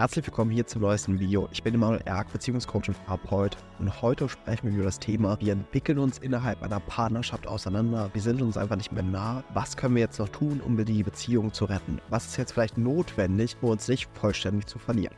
Herzlich willkommen hier zum neuesten Video. Ich bin Emanuel Erk, Beziehungscoach und Therapeut und heute sprechen wir über das Thema, wir entwickeln uns innerhalb einer Partnerschaft auseinander, wir sind uns einfach nicht mehr nah. Was können wir jetzt noch tun, um die Beziehung zu retten? Was ist jetzt vielleicht notwendig, um uns nicht vollständig zu verlieren?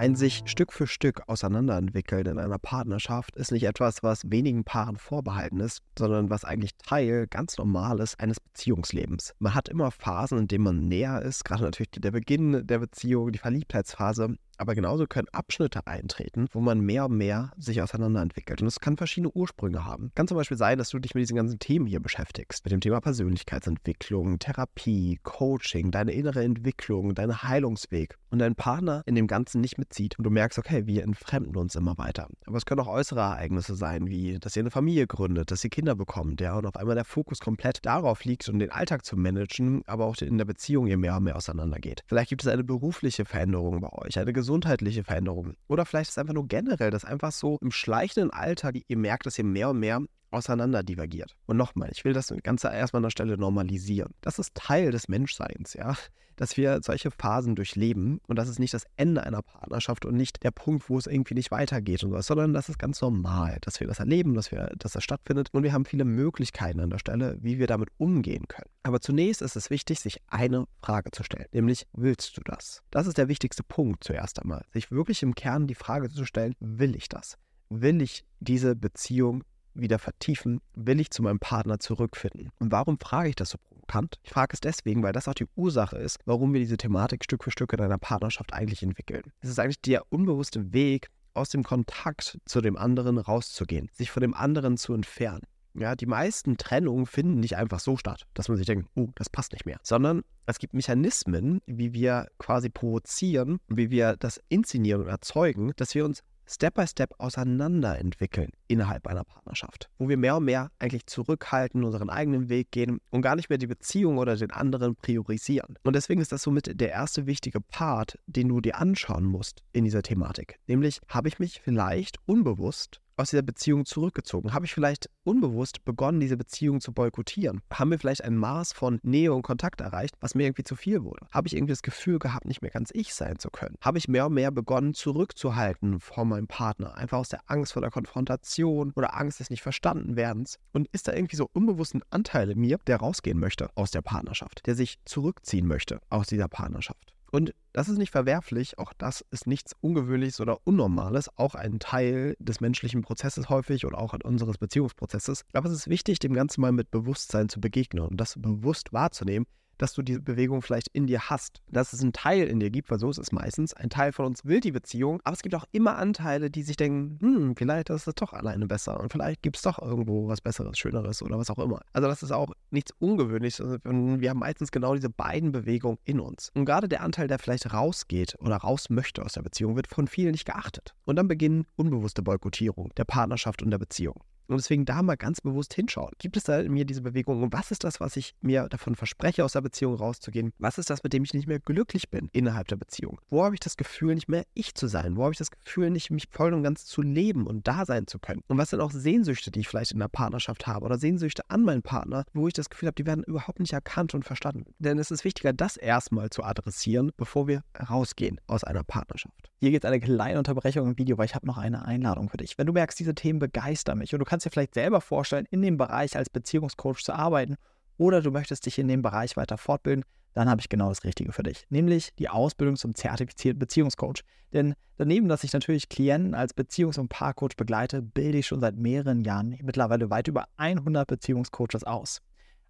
Ein sich Stück für Stück auseinanderentwickeln in einer Partnerschaft ist nicht etwas, was wenigen Paaren vorbehalten ist, sondern was eigentlich Teil ganz Normales eines Beziehungslebens. Man hat immer Phasen, in denen man näher ist, gerade natürlich der Beginn der Beziehung, die Verliebtheitsphase, aber genauso können Abschnitte eintreten, wo man mehr und mehr sich auseinanderentwickelt. Und es kann verschiedene Ursprünge haben. Kann zum Beispiel sein, dass du dich mit diesen ganzen Themen hier beschäftigst. Mit dem Thema Persönlichkeitsentwicklung, Therapie, Coaching, deine innere Entwicklung, dein Heilungsweg. Und dein Partner in dem Ganzen nicht mitzieht. Und du merkst, okay, wir entfremden uns immer weiter. Aber es können auch äußere Ereignisse sein, wie dass ihr eine Familie gründet, dass ihr Kinder bekommt, ja, und auf einmal der Fokus komplett darauf liegt, um den Alltag zu managen, aber auch in der Beziehung ihr mehr und mehr auseinandergeht. Vielleicht gibt es eine berufliche Veränderung bei euch, eine gesundheitliche Veränderung. Oder vielleicht ist es einfach nur generell, dass einfach so im schleichenden Alter ihr merkt, dass ihr mehr und mehr auseinander divergiert. Und nochmal, ich will das Ganze erstmal an der Stelle normalisieren. Das ist Teil des Menschseins, ja, dass wir solche Phasen durchleben und das ist nicht das Ende einer Partnerschaft und nicht der Punkt, wo es irgendwie nicht weitergeht und so, sondern das ist ganz normal, dass wir das erleben, dass, wir, dass das stattfindet und wir haben viele Möglichkeiten an der Stelle, wie wir damit umgehen können. Aber zunächst ist es wichtig, sich eine Frage zu stellen, nämlich willst du das? Das ist der wichtigste Punkt zuerst einmal, sich wirklich im Kern die Frage zu stellen, will ich das? Will ich diese Beziehung wieder vertiefen, will ich zu meinem Partner zurückfinden. Und warum frage ich das so provokant? Ich frage es deswegen, weil das auch die Ursache ist, warum wir diese Thematik Stück für Stück in einer Partnerschaft eigentlich entwickeln. Es ist eigentlich der unbewusste Weg, aus dem Kontakt zu dem anderen rauszugehen, sich von dem anderen zu entfernen. Ja, die meisten Trennungen finden nicht einfach so statt, dass man sich denkt, oh, das passt nicht mehr, sondern es gibt Mechanismen, wie wir quasi provozieren, wie wir das inszenieren und erzeugen, dass wir uns Step by Step auseinanderentwickeln innerhalb einer Partnerschaft, wo wir mehr und mehr eigentlich zurückhalten, unseren eigenen Weg gehen und gar nicht mehr die Beziehung oder den anderen priorisieren. Und deswegen ist das somit der erste wichtige Part, den du dir anschauen musst in dieser Thematik. Nämlich, habe ich mich vielleicht unbewusst aus dieser Beziehung zurückgezogen? Habe ich vielleicht unbewusst begonnen, diese Beziehung zu boykottieren? Haben wir vielleicht ein Maß von Nähe und Kontakt erreicht, was mir irgendwie zu viel wurde? Habe ich irgendwie das Gefühl gehabt, nicht mehr ganz ich sein zu können? Habe ich mehr und mehr begonnen, zurückzuhalten vor meinem Partner? Einfach aus der Angst vor der Konfrontation oder Angst des nicht verstanden werdens? Und ist da irgendwie so unbewussten Anteil in mir, der rausgehen möchte aus der Partnerschaft, der sich zurückziehen möchte aus dieser Partnerschaft? Und das ist nicht verwerflich, auch das ist nichts Ungewöhnliches oder Unnormales, auch ein Teil des menschlichen Prozesses häufig oder auch unseres Beziehungsprozesses. Aber es ist wichtig, dem Ganzen mal mit Bewusstsein zu begegnen und das bewusst wahrzunehmen, dass du diese Bewegung vielleicht in dir hast. Dass es einen Teil in dir gibt, weil so ist es meistens. Ein Teil von uns will die Beziehung, aber es gibt auch immer Anteile, die sich denken, hm, vielleicht ist es doch alleine besser und vielleicht gibt es doch irgendwo was Besseres, Schöneres oder was auch immer. Also das ist auch nichts Ungewöhnliches. Wir haben meistens genau diese beiden Bewegungen in uns. Und gerade der Anteil, der vielleicht rausgeht oder raus möchte aus der Beziehung, wird von vielen nicht geachtet. Und dann beginnen unbewusste Boykottierung der Partnerschaft und der Beziehung. Und deswegen da mal ganz bewusst hinschauen. Gibt es da in mir diese Bewegung? Und was ist das, was ich mir davon verspreche, aus der Beziehung rauszugehen? Was ist das, mit dem ich nicht mehr glücklich bin innerhalb der Beziehung? Wo habe ich das Gefühl, nicht mehr ich zu sein? Wo habe ich das Gefühl, nicht mich voll und ganz zu leben und da sein zu können? Und was sind auch Sehnsüchte, die ich vielleicht in der Partnerschaft habe oder Sehnsüchte an meinen Partner, wo ich das Gefühl habe, die werden überhaupt nicht erkannt und verstanden? Denn es ist wichtiger, das erstmal zu adressieren, bevor wir rausgehen aus einer Partnerschaft. Hier geht eine kleine Unterbrechung im Video, weil ich habe noch eine Einladung für dich. Wenn du merkst, diese Themen begeistern mich und du kannst dir vielleicht selber vorstellen, in dem Bereich als Beziehungscoach zu arbeiten oder du möchtest dich in dem Bereich weiter fortbilden, dann habe ich genau das Richtige für dich, nämlich die Ausbildung zum zertifizierten Beziehungscoach. Denn daneben, dass ich natürlich Klienten als Beziehungs- und Paarcoach begleite, bilde ich schon seit mehreren Jahren mittlerweile weit über 100 Beziehungscoaches aus.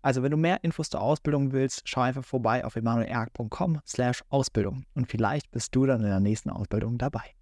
Also wenn du mehr Infos zur Ausbildung willst, schau einfach vorbei auf emanuelerg.com slash Ausbildung und vielleicht bist du dann in der nächsten Ausbildung dabei.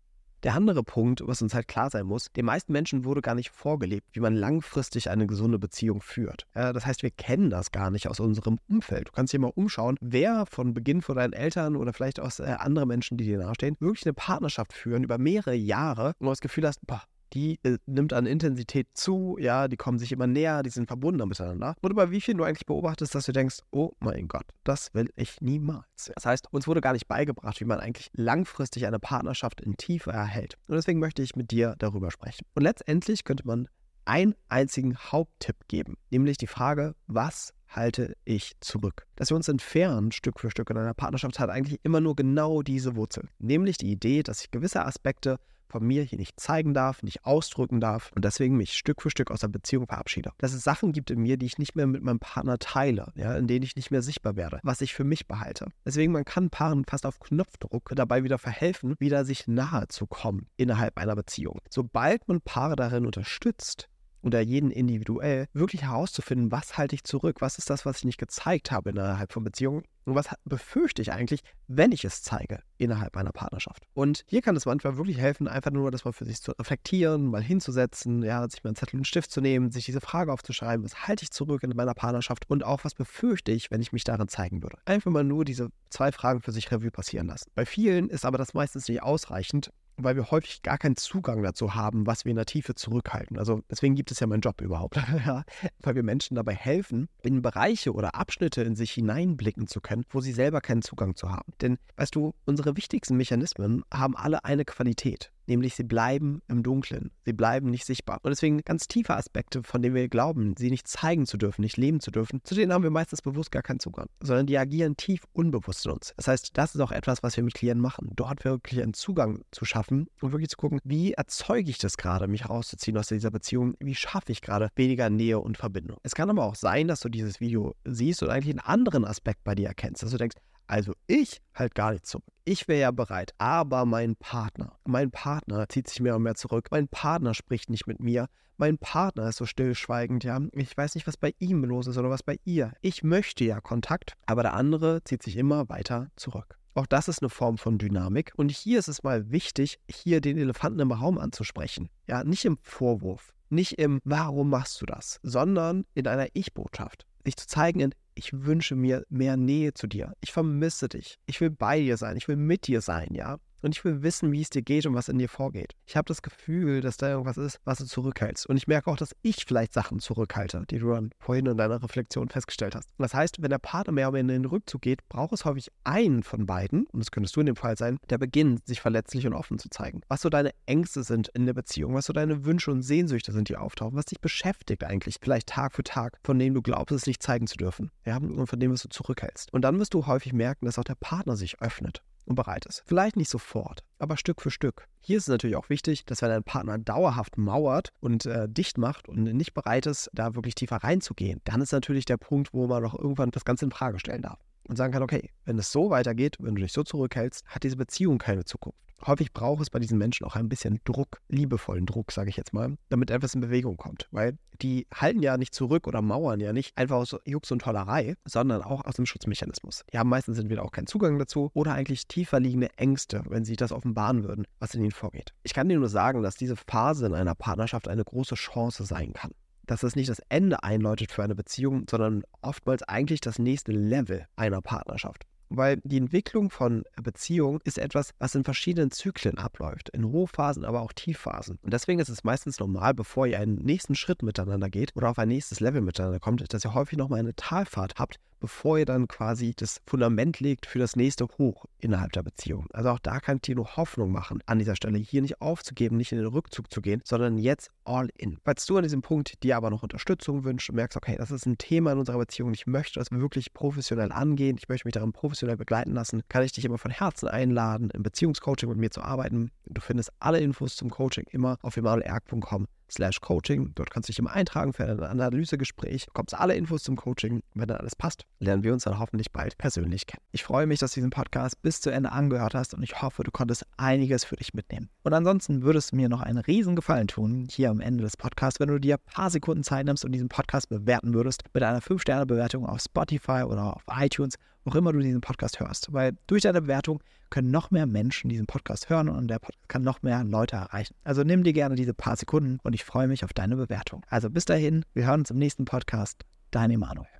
Der andere Punkt, was uns halt klar sein muss, den meisten Menschen wurde gar nicht vorgelebt, wie man langfristig eine gesunde Beziehung führt. Das heißt, wir kennen das gar nicht aus unserem Umfeld. Du kannst dir mal umschauen, wer von Beginn von deinen Eltern oder vielleicht aus äh, anderen Menschen, die dir nahestehen, wirklich eine Partnerschaft führen über mehrere Jahre und du das Gefühl hast, boah, die äh, nimmt an Intensität zu, ja, die kommen sich immer näher, die sind verbunden miteinander. Und bei wie vielen du eigentlich beobachtest, dass du denkst, oh mein Gott, das will ich niemals. Das heißt, uns wurde gar nicht beigebracht, wie man eigentlich langfristig eine Partnerschaft in Tiefe erhält. Und deswegen möchte ich mit dir darüber sprechen. Und letztendlich könnte man einen einzigen Haupttipp geben, nämlich die Frage, was halte ich zurück. Dass wir uns entfernen, Stück für Stück in einer Partnerschaft, hat eigentlich immer nur genau diese Wurzel. Nämlich die Idee, dass ich gewisse Aspekte von mir hier nicht zeigen darf, nicht ausdrücken darf und deswegen mich Stück für Stück aus der Beziehung verabschiede. Dass es Sachen gibt in mir, die ich nicht mehr mit meinem Partner teile, ja, in denen ich nicht mehr sichtbar werde, was ich für mich behalte. Deswegen, man kann Paaren fast auf Knopfdruck dabei wieder verhelfen, wieder sich nahe zu kommen innerhalb einer Beziehung. Sobald man Paare darin unterstützt, oder jeden individuell wirklich herauszufinden, was halte ich zurück, was ist das, was ich nicht gezeigt habe innerhalb von Beziehungen und was befürchte ich eigentlich, wenn ich es zeige innerhalb einer Partnerschaft. Und hier kann es manchmal wirklich helfen, einfach nur das mal für sich zu reflektieren, mal hinzusetzen, ja, sich mal einen Zettel und einen Stift zu nehmen, sich diese Frage aufzuschreiben, was halte ich zurück in meiner Partnerschaft und auch was befürchte ich, wenn ich mich darin zeigen würde. Einfach mal nur diese zwei Fragen für sich Revue passieren lassen. Bei vielen ist aber das meistens nicht ausreichend, weil wir häufig gar keinen Zugang dazu haben, was wir in der Tiefe zurückhalten. Also deswegen gibt es ja meinen Job überhaupt, ja, weil wir Menschen dabei helfen, in Bereiche oder Abschnitte in sich hineinblicken zu können, wo sie selber keinen Zugang zu haben. Denn weißt du, unsere wichtigsten Mechanismen haben alle eine Qualität nämlich sie bleiben im Dunkeln, sie bleiben nicht sichtbar. Und deswegen ganz tiefe Aspekte, von denen wir glauben, sie nicht zeigen zu dürfen, nicht leben zu dürfen, zu denen haben wir meistens bewusst gar keinen Zugang, sondern die agieren tief unbewusst in uns. Das heißt, das ist auch etwas, was wir mit Klienten machen, dort wirklich einen Zugang zu schaffen und wirklich zu gucken, wie erzeuge ich das gerade, mich rauszuziehen aus dieser Beziehung, wie schaffe ich gerade weniger Nähe und Verbindung. Es kann aber auch sein, dass du dieses Video siehst und eigentlich einen anderen Aspekt bei dir erkennst, dass du denkst, also ich halt gar nicht zurück. Ich wäre ja bereit, aber mein Partner, mein Partner zieht sich mehr und mehr zurück. Mein Partner spricht nicht mit mir. Mein Partner ist so stillschweigend, ja. Ich weiß nicht, was bei ihm los ist oder was bei ihr. Ich möchte ja Kontakt, aber der andere zieht sich immer weiter zurück. Auch das ist eine Form von Dynamik. Und hier ist es mal wichtig, hier den Elefanten im Raum anzusprechen. Ja, nicht im Vorwurf, nicht im Warum machst du das, sondern in einer Ich-Botschaft. Sich zu zeigen in ich wünsche mir mehr Nähe zu dir. Ich vermisse dich. Ich will bei dir sein. Ich will mit dir sein, ja. Und ich will wissen, wie es dir geht und was in dir vorgeht. Ich habe das Gefühl, dass da irgendwas ist, was du zurückhältst. Und ich merke auch, dass ich vielleicht Sachen zurückhalte, die du dann vorhin in deiner Reflexion festgestellt hast. Und das heißt, wenn der Partner mehr oder weniger in den Rückzug geht, braucht es häufig einen von beiden, und das könntest du in dem Fall sein, der beginnt, sich verletzlich und offen zu zeigen. Was so deine Ängste sind in der Beziehung, was so deine Wünsche und Sehnsüchte sind, die auftauchen, was dich beschäftigt eigentlich, vielleicht Tag für Tag, von denen du glaubst, es nicht zeigen zu dürfen. Ja, und von dem, was du zurückhältst. Und dann wirst du häufig merken, dass auch der Partner sich öffnet und bereit ist. Vielleicht nicht sofort, aber Stück für Stück. Hier ist es natürlich auch wichtig, dass wenn dein Partner dauerhaft mauert und äh, dicht macht und nicht bereit ist, da wirklich tiefer reinzugehen, dann ist natürlich der Punkt, wo man doch irgendwann das Ganze in Frage stellen darf und sagen kann, okay, wenn es so weitergeht, wenn du dich so zurückhältst, hat diese Beziehung keine Zukunft. Häufig braucht es bei diesen Menschen auch ein bisschen Druck, liebevollen Druck, sage ich jetzt mal, damit etwas in Bewegung kommt. Weil die halten ja nicht zurück oder mauern ja nicht einfach aus Jux und Tollerei, sondern auch aus dem Schutzmechanismus. Die haben meistens entweder auch keinen Zugang dazu oder eigentlich tiefer liegende Ängste, wenn sie das offenbaren würden, was in ihnen vorgeht. Ich kann dir nur sagen, dass diese Phase in einer Partnerschaft eine große Chance sein kann dass es nicht das Ende einläutet für eine Beziehung, sondern oftmals eigentlich das nächste Level einer Partnerschaft. Weil die Entwicklung von Beziehungen ist etwas, was in verschiedenen Zyklen abläuft, in Hochphasen, aber auch Tiefphasen. Und deswegen ist es meistens normal, bevor ihr einen nächsten Schritt miteinander geht oder auf ein nächstes Level miteinander kommt, dass ihr häufig nochmal eine Talfahrt habt, bevor ihr dann quasi das Fundament legt für das nächste Hoch innerhalb der Beziehung. Also auch da kann ich dir nur Hoffnung machen, an dieser Stelle hier nicht aufzugeben, nicht in den Rückzug zu gehen, sondern jetzt all in. Falls du an diesem Punkt dir aber noch Unterstützung wünschst und merkst, okay, das ist ein Thema in unserer Beziehung, ich möchte das wirklich professionell angehen, ich möchte mich darin professionell begleiten lassen, kann ich dich immer von Herzen einladen, im Beziehungscoaching mit mir zu arbeiten. Du findest alle Infos zum Coaching immer auf emanuelerg.com slash Coaching. Dort kannst du dich immer eintragen für ein Analysegespräch. Bekommst alle Infos zum Coaching. Wenn dann alles passt, lernen wir uns dann hoffentlich bald persönlich kennen. Ich freue mich, dass du diesen Podcast bis zu Ende angehört hast und ich hoffe, du konntest einiges für dich mitnehmen. Und ansonsten würdest du mir noch einen riesen Gefallen tun, hier am Ende des Podcasts, wenn du dir ein paar Sekunden Zeit nimmst und diesen Podcast bewerten würdest mit einer 5-Sterne-Bewertung auf Spotify oder auf iTunes, wo immer du diesen Podcast hörst. Weil durch deine Bewertung können noch mehr Menschen diesen Podcast hören und der Podcast kann noch mehr Leute erreichen. Also nimm dir gerne diese paar Sekunden und ich freue mich auf deine Bewertung. Also bis dahin, wir hören uns im nächsten Podcast. Dein Emanuel.